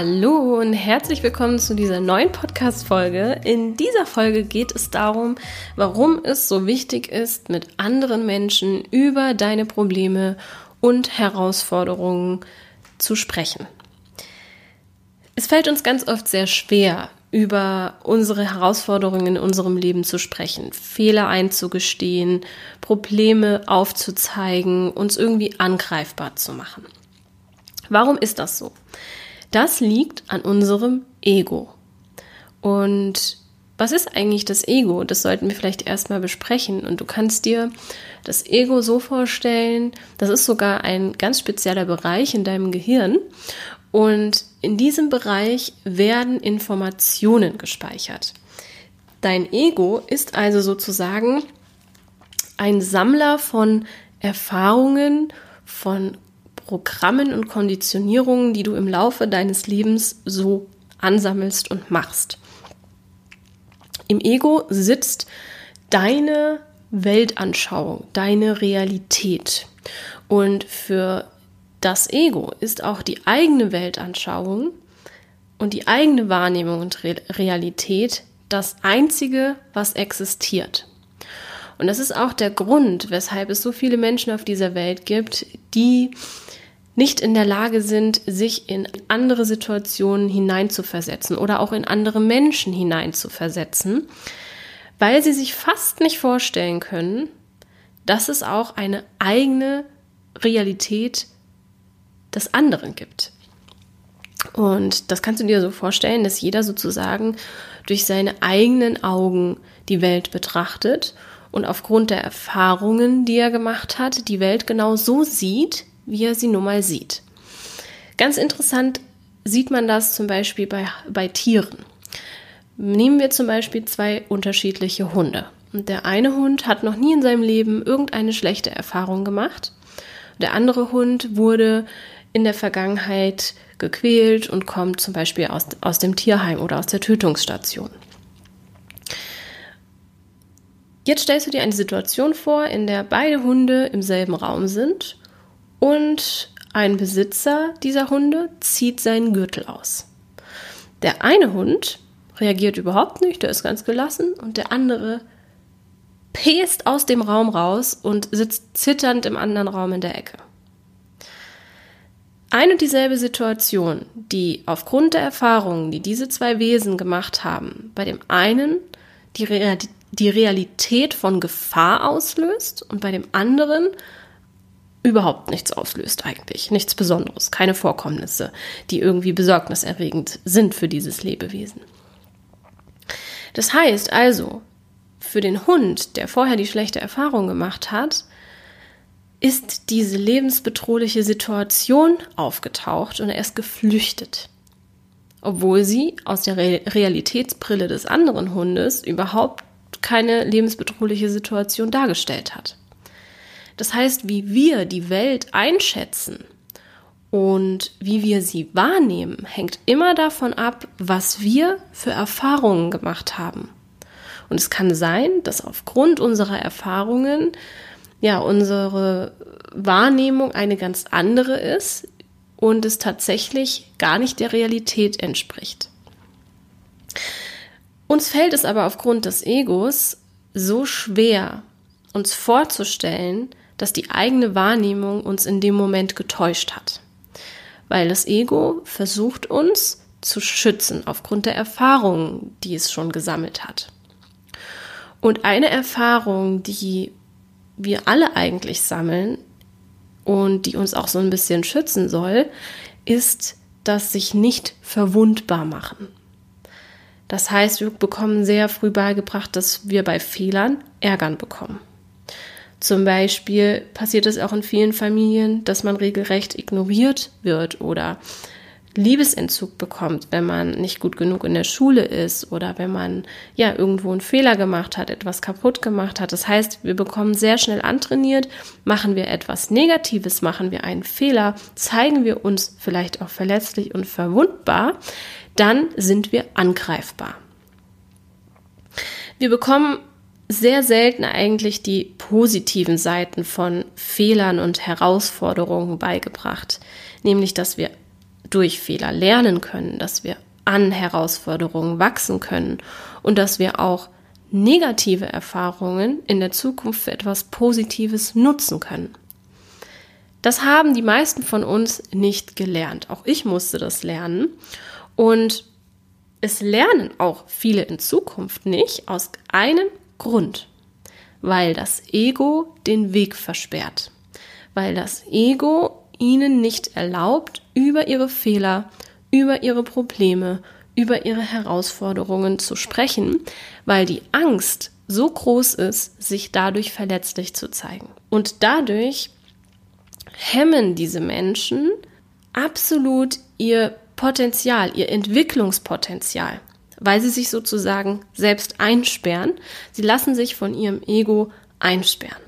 Hallo und herzlich willkommen zu dieser neuen Podcast-Folge. In dieser Folge geht es darum, warum es so wichtig ist, mit anderen Menschen über deine Probleme und Herausforderungen zu sprechen. Es fällt uns ganz oft sehr schwer, über unsere Herausforderungen in unserem Leben zu sprechen, Fehler einzugestehen, Probleme aufzuzeigen, uns irgendwie angreifbar zu machen. Warum ist das so? Das liegt an unserem Ego. Und was ist eigentlich das Ego? Das sollten wir vielleicht erstmal besprechen. Und du kannst dir das Ego so vorstellen, das ist sogar ein ganz spezieller Bereich in deinem Gehirn. Und in diesem Bereich werden Informationen gespeichert. Dein Ego ist also sozusagen ein Sammler von Erfahrungen, von Programmen und Konditionierungen, die du im Laufe deines Lebens so ansammelst und machst. Im Ego sitzt deine Weltanschauung, deine Realität. Und für das Ego ist auch die eigene Weltanschauung und die eigene Wahrnehmung und Realität das Einzige, was existiert. Und das ist auch der Grund, weshalb es so viele Menschen auf dieser Welt gibt, die nicht in der Lage sind, sich in andere Situationen hineinzuversetzen oder auch in andere Menschen hineinzuversetzen, weil sie sich fast nicht vorstellen können, dass es auch eine eigene Realität des anderen gibt. Und das kannst du dir so vorstellen, dass jeder sozusagen durch seine eigenen Augen die Welt betrachtet und aufgrund der Erfahrungen, die er gemacht hat, die Welt genau so sieht, wie er sie nun mal sieht. Ganz interessant sieht man das zum Beispiel bei, bei Tieren. Nehmen wir zum Beispiel zwei unterschiedliche Hunde. Und der eine Hund hat noch nie in seinem Leben irgendeine schlechte Erfahrung gemacht. Der andere Hund wurde in der Vergangenheit gequält und kommt zum Beispiel aus, aus dem Tierheim oder aus der Tötungsstation. Jetzt stellst du dir eine Situation vor, in der beide Hunde im selben Raum sind und ein Besitzer dieser Hunde zieht seinen Gürtel aus. Der eine Hund reagiert überhaupt nicht, der ist ganz gelassen und der andere pest aus dem Raum raus und sitzt zitternd im anderen Raum in der Ecke. Eine und dieselbe Situation, die aufgrund der Erfahrungen, die diese zwei Wesen gemacht haben, bei dem einen die, Realität von Gefahr auslöst und bei dem anderen überhaupt nichts auslöst eigentlich. Nichts Besonderes, keine Vorkommnisse, die irgendwie besorgniserregend sind für dieses Lebewesen. Das heißt also, für den Hund, der vorher die schlechte Erfahrung gemacht hat, ist diese lebensbedrohliche Situation aufgetaucht und er ist geflüchtet. Obwohl sie aus der Realitätsbrille des anderen Hundes überhaupt keine lebensbedrohliche Situation dargestellt hat. Das heißt, wie wir die Welt einschätzen und wie wir sie wahrnehmen, hängt immer davon ab, was wir für Erfahrungen gemacht haben. Und es kann sein, dass aufgrund unserer Erfahrungen ja unsere Wahrnehmung eine ganz andere ist und es tatsächlich gar nicht der Realität entspricht. Uns fällt es aber aufgrund des Egos so schwer, uns vorzustellen, dass die eigene Wahrnehmung uns in dem Moment getäuscht hat. Weil das Ego versucht uns zu schützen aufgrund der Erfahrungen, die es schon gesammelt hat. Und eine Erfahrung, die wir alle eigentlich sammeln und die uns auch so ein bisschen schützen soll, ist das sich nicht verwundbar machen. Das heißt, wir bekommen sehr früh beigebracht, dass wir bei Fehlern Ärgern bekommen. Zum Beispiel passiert es auch in vielen Familien, dass man regelrecht ignoriert wird oder Liebesentzug bekommt, wenn man nicht gut genug in der Schule ist oder wenn man ja irgendwo einen Fehler gemacht hat, etwas kaputt gemacht hat. Das heißt, wir bekommen sehr schnell antrainiert, machen wir etwas Negatives, machen wir einen Fehler, zeigen wir uns vielleicht auch verletzlich und verwundbar, dann sind wir angreifbar. Wir bekommen sehr selten eigentlich die positiven Seiten von Fehlern und Herausforderungen beigebracht, nämlich dass wir durch Fehler lernen können, dass wir an Herausforderungen wachsen können und dass wir auch negative Erfahrungen in der Zukunft für etwas Positives nutzen können. Das haben die meisten von uns nicht gelernt. Auch ich musste das lernen. Und es lernen auch viele in Zukunft nicht aus einem Grund, weil das Ego den Weg versperrt, weil das Ego ihnen nicht erlaubt, über ihre Fehler, über ihre Probleme, über ihre Herausforderungen zu sprechen, weil die Angst so groß ist, sich dadurch verletzlich zu zeigen. Und dadurch hemmen diese Menschen absolut ihr Potenzial, ihr Entwicklungspotenzial, weil sie sich sozusagen selbst einsperren. Sie lassen sich von ihrem Ego einsperren.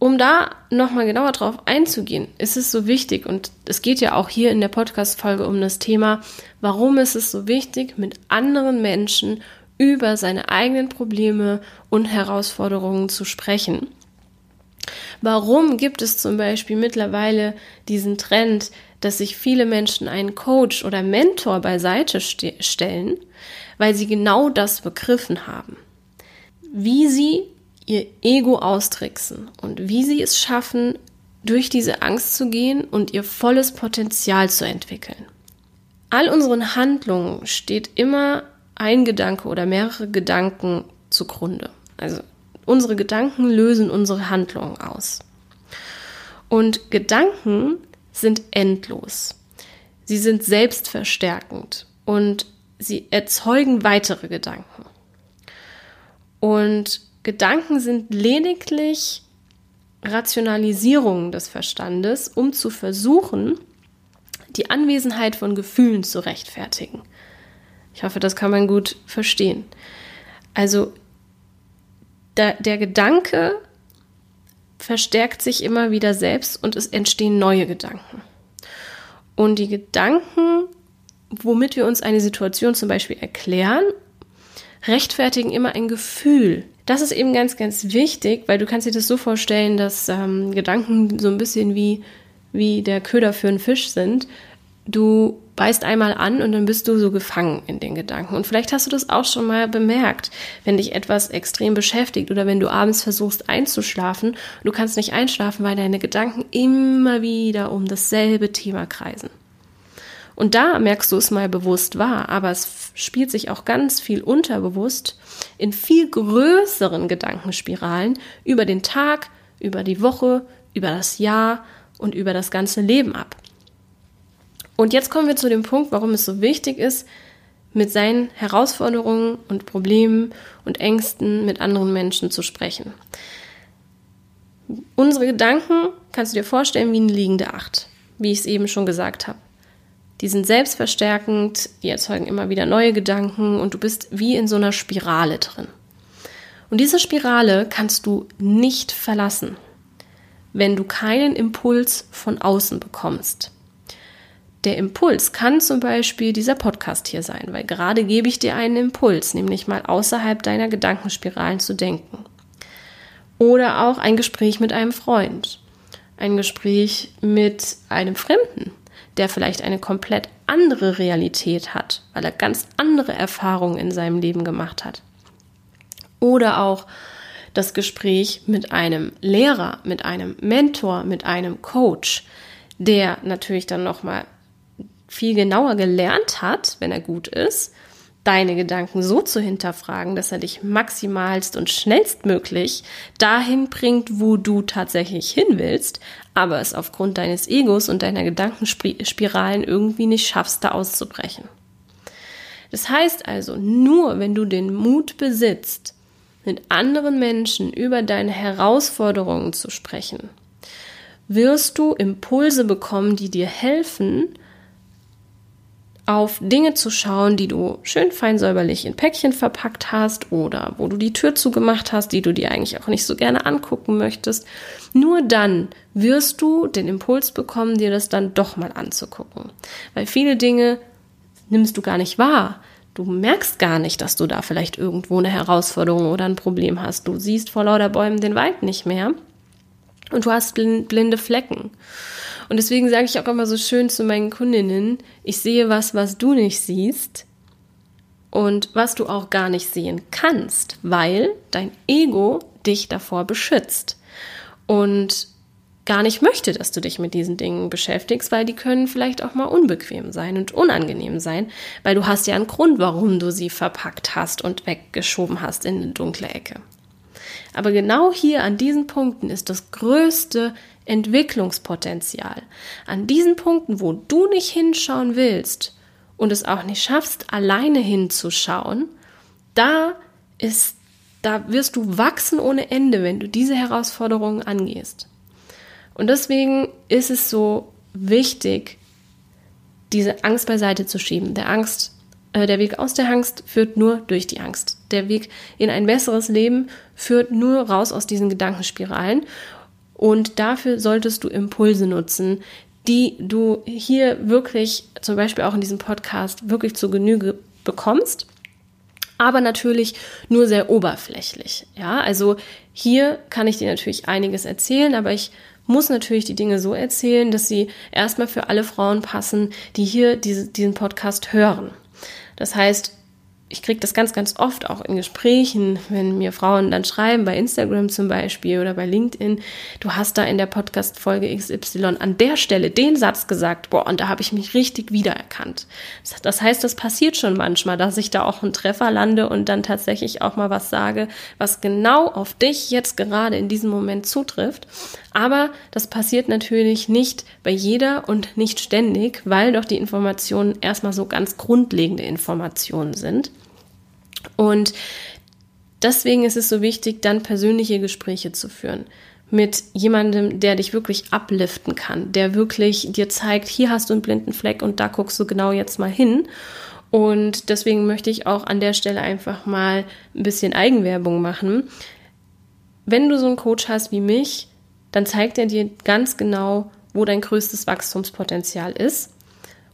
Um da nochmal genauer drauf einzugehen, ist es so wichtig, und es geht ja auch hier in der Podcast-Folge um das Thema, warum ist es so wichtig, mit anderen Menschen über seine eigenen Probleme und Herausforderungen zu sprechen. Warum gibt es zum Beispiel mittlerweile diesen Trend, dass sich viele Menschen einen Coach oder Mentor beiseite ste stellen, weil sie genau das begriffen haben. Wie sie ihr Ego austricksen und wie sie es schaffen, durch diese Angst zu gehen und ihr volles Potenzial zu entwickeln. All unseren Handlungen steht immer ein Gedanke oder mehrere Gedanken zugrunde. Also unsere Gedanken lösen unsere Handlungen aus. Und Gedanken sind endlos. Sie sind selbstverstärkend und sie erzeugen weitere Gedanken. Und Gedanken sind lediglich Rationalisierungen des Verstandes, um zu versuchen, die Anwesenheit von Gefühlen zu rechtfertigen. Ich hoffe, das kann man gut verstehen. Also der, der Gedanke verstärkt sich immer wieder selbst und es entstehen neue Gedanken. Und die Gedanken, womit wir uns eine Situation zum Beispiel erklären, rechtfertigen immer ein Gefühl. Das ist eben ganz, ganz wichtig, weil du kannst dir das so vorstellen, dass ähm, Gedanken so ein bisschen wie, wie der Köder für einen Fisch sind. Du beißt einmal an und dann bist du so gefangen in den Gedanken. Und vielleicht hast du das auch schon mal bemerkt, wenn dich etwas extrem beschäftigt oder wenn du abends versuchst einzuschlafen, du kannst nicht einschlafen, weil deine Gedanken immer wieder um dasselbe Thema kreisen. Und da merkst du es mal bewusst wahr, aber es spielt sich auch ganz viel unterbewusst in viel größeren Gedankenspiralen über den Tag, über die Woche, über das Jahr und über das ganze Leben ab. Und jetzt kommen wir zu dem Punkt, warum es so wichtig ist, mit seinen Herausforderungen und Problemen und Ängsten mit anderen Menschen zu sprechen. Unsere Gedanken kannst du dir vorstellen wie eine liegende Acht, wie ich es eben schon gesagt habe. Die sind selbstverstärkend, die erzeugen immer wieder neue Gedanken und du bist wie in so einer Spirale drin. Und diese Spirale kannst du nicht verlassen, wenn du keinen Impuls von außen bekommst. Der Impuls kann zum Beispiel dieser Podcast hier sein, weil gerade gebe ich dir einen Impuls, nämlich mal außerhalb deiner Gedankenspiralen zu denken. Oder auch ein Gespräch mit einem Freund. ein Gespräch mit einem Fremden, der vielleicht eine komplett andere Realität hat, weil er ganz andere Erfahrungen in seinem Leben gemacht hat. Oder auch das Gespräch mit einem Lehrer, mit einem Mentor, mit einem Coach, der natürlich dann noch mal viel genauer gelernt hat, wenn er gut ist, deine Gedanken so zu hinterfragen, dass er dich maximalst und schnellstmöglich dahin bringt, wo du tatsächlich hin willst, aber es aufgrund deines Egos und deiner Gedankenspiralen irgendwie nicht schaffst, da auszubrechen. Das heißt also, nur wenn du den Mut besitzt, mit anderen Menschen über deine Herausforderungen zu sprechen, wirst du Impulse bekommen, die dir helfen, auf Dinge zu schauen, die du schön fein säuberlich in Päckchen verpackt hast oder wo du die Tür zugemacht hast, die du dir eigentlich auch nicht so gerne angucken möchtest. Nur dann wirst du den Impuls bekommen, dir das dann doch mal anzugucken. Weil viele Dinge nimmst du gar nicht wahr. Du merkst gar nicht, dass du da vielleicht irgendwo eine Herausforderung oder ein Problem hast. Du siehst vor lauter Bäumen den Wald nicht mehr und du hast blinde Flecken. Und deswegen sage ich auch immer so schön zu meinen Kundinnen, ich sehe was, was du nicht siehst und was du auch gar nicht sehen kannst, weil dein Ego dich davor beschützt und gar nicht möchte, dass du dich mit diesen Dingen beschäftigst, weil die können vielleicht auch mal unbequem sein und unangenehm sein, weil du hast ja einen Grund, warum du sie verpackt hast und weggeschoben hast in eine dunkle Ecke. Aber genau hier an diesen Punkten ist das größte Entwicklungspotenzial. An diesen Punkten, wo du nicht hinschauen willst und es auch nicht schaffst, alleine hinzuschauen, da ist, da wirst du wachsen ohne Ende, wenn du diese Herausforderungen angehst. Und deswegen ist es so wichtig, diese Angst beiseite zu schieben. Der Angst, äh, der Weg aus der Angst führt nur durch die Angst. Der Weg in ein besseres Leben führt nur raus aus diesen Gedankenspiralen. Und dafür solltest du Impulse nutzen, die du hier wirklich, zum Beispiel auch in diesem Podcast, wirklich zu Genüge bekommst. Aber natürlich nur sehr oberflächlich. Ja, also hier kann ich dir natürlich einiges erzählen, aber ich muss natürlich die Dinge so erzählen, dass sie erstmal für alle Frauen passen, die hier diese, diesen Podcast hören. Das heißt, ich kriege das ganz, ganz oft auch in Gesprächen, wenn mir Frauen dann schreiben, bei Instagram zum Beispiel oder bei LinkedIn, du hast da in der Podcast-Folge XY an der Stelle den Satz gesagt, boah, und da habe ich mich richtig wiedererkannt. Das heißt, das passiert schon manchmal, dass ich da auch einen Treffer lande und dann tatsächlich auch mal was sage, was genau auf dich jetzt gerade in diesem Moment zutrifft. Aber das passiert natürlich nicht bei jeder und nicht ständig, weil doch die Informationen erstmal so ganz grundlegende Informationen sind. Und deswegen ist es so wichtig, dann persönliche Gespräche zu führen mit jemandem, der dich wirklich upliften kann, der wirklich dir zeigt, hier hast du einen blinden Fleck und da guckst du genau jetzt mal hin. Und deswegen möchte ich auch an der Stelle einfach mal ein bisschen Eigenwerbung machen. Wenn du so einen Coach hast wie mich, dann zeigt er dir ganz genau, wo dein größtes Wachstumspotenzial ist.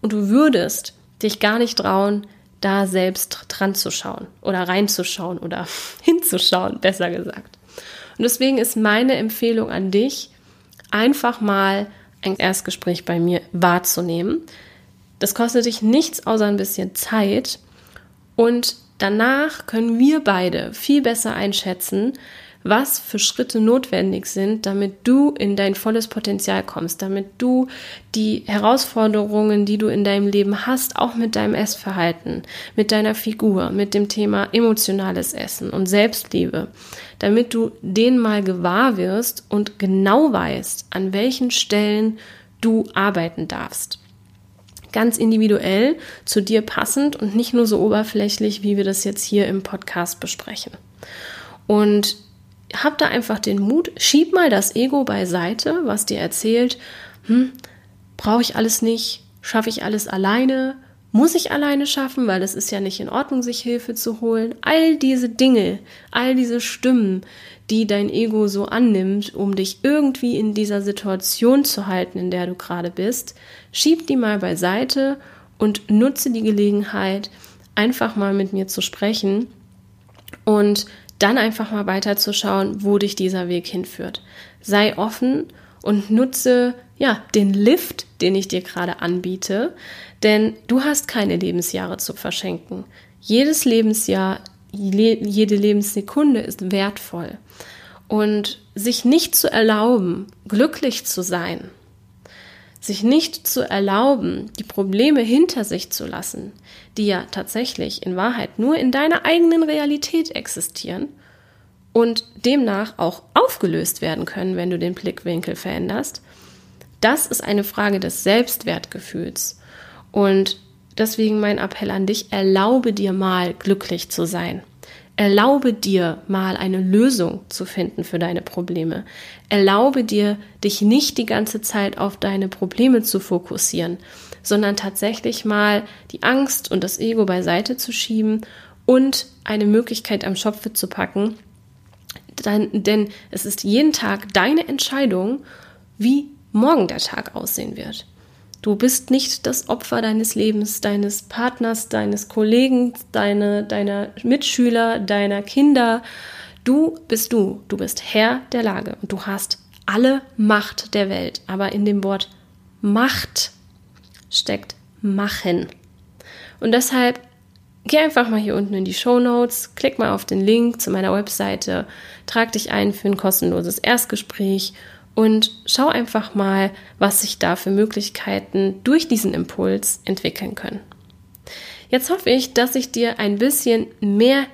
Und du würdest dich gar nicht trauen, da selbst dran zu schauen oder reinzuschauen oder hinzuschauen, besser gesagt. Und deswegen ist meine Empfehlung an dich, einfach mal ein Erstgespräch bei mir wahrzunehmen. Das kostet dich nichts außer ein bisschen Zeit und danach können wir beide viel besser einschätzen, was für Schritte notwendig sind, damit du in dein volles Potenzial kommst, damit du die Herausforderungen, die du in deinem Leben hast, auch mit deinem Essverhalten, mit deiner Figur, mit dem Thema emotionales Essen und Selbstliebe, damit du den mal gewahr wirst und genau weißt, an welchen Stellen du arbeiten darfst ganz individuell zu dir passend und nicht nur so oberflächlich, wie wir das jetzt hier im Podcast besprechen. Und hab da einfach den Mut, schieb mal das Ego beiseite, was dir erzählt, hm, brauche ich alles nicht, schaffe ich alles alleine, muss ich alleine schaffen, weil es ist ja nicht in Ordnung, sich Hilfe zu holen. All diese Dinge, all diese Stimmen, die dein Ego so annimmt, um dich irgendwie in dieser Situation zu halten, in der du gerade bist, schieb die mal beiseite und nutze die Gelegenheit, einfach mal mit mir zu sprechen und dann einfach mal weiterzuschauen, wo dich dieser Weg hinführt. Sei offen und nutze ja den Lift, den ich dir gerade anbiete, denn du hast keine Lebensjahre zu verschenken. Jedes Lebensjahr, jede Lebenssekunde ist wertvoll. Und sich nicht zu erlauben, glücklich zu sein, sich nicht zu erlauben, die Probleme hinter sich zu lassen, die ja tatsächlich in Wahrheit nur in deiner eigenen Realität existieren und demnach auch aufgelöst werden können, wenn du den Blickwinkel veränderst, das ist eine Frage des Selbstwertgefühls. Und deswegen mein Appell an dich, erlaube dir mal glücklich zu sein. Erlaube dir mal eine Lösung zu finden für deine Probleme. Erlaube dir, dich nicht die ganze Zeit auf deine Probleme zu fokussieren, sondern tatsächlich mal die Angst und das Ego beiseite zu schieben und eine Möglichkeit am Schopfe zu packen. denn es ist jeden Tag deine Entscheidung, wie morgen der Tag aussehen wird. Du bist nicht das Opfer deines Lebens, deines Partners, deines Kollegen, deine, deiner Mitschüler, deiner Kinder. Du bist du. Du bist Herr der Lage und du hast alle Macht der Welt. Aber in dem Wort Macht steckt machen. Und deshalb geh einfach mal hier unten in die Show Notes, klick mal auf den Link zu meiner Webseite, trag dich ein für ein kostenloses Erstgespräch und schau einfach mal, was sich da für Möglichkeiten durch diesen Impuls entwickeln können. Jetzt hoffe ich, dass ich dir ein bisschen mehr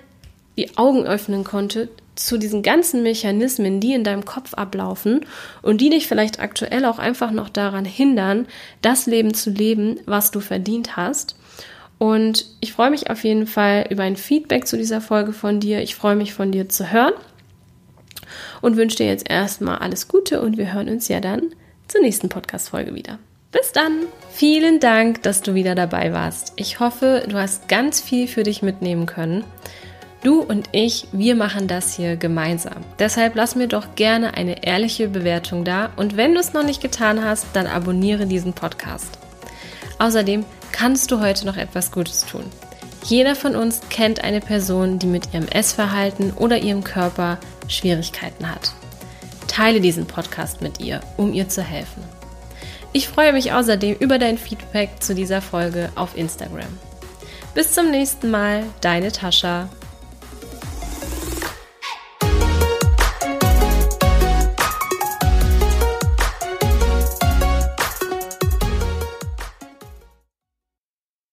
die Augen öffnen konnte zu diesen ganzen Mechanismen, die in deinem Kopf ablaufen und die dich vielleicht aktuell auch einfach noch daran hindern, das Leben zu leben, was du verdient hast. Und ich freue mich auf jeden Fall über ein Feedback zu dieser Folge von dir. Ich freue mich von dir zu hören und wünsche dir jetzt erstmal alles Gute und wir hören uns ja dann zur nächsten Podcast-Folge wieder. Bis dann! Vielen Dank, dass du wieder dabei warst. Ich hoffe, du hast ganz viel für dich mitnehmen können. Du und ich, wir machen das hier gemeinsam. Deshalb lass mir doch gerne eine ehrliche Bewertung da und wenn du es noch nicht getan hast, dann abonniere diesen Podcast. Außerdem kannst du heute noch etwas Gutes tun. Jeder von uns kennt eine Person, die mit ihrem Essverhalten oder ihrem Körper Schwierigkeiten hat. Teile diesen Podcast mit ihr, um ihr zu helfen. Ich freue mich außerdem über dein Feedback zu dieser Folge auf Instagram. Bis zum nächsten Mal, deine Tascha.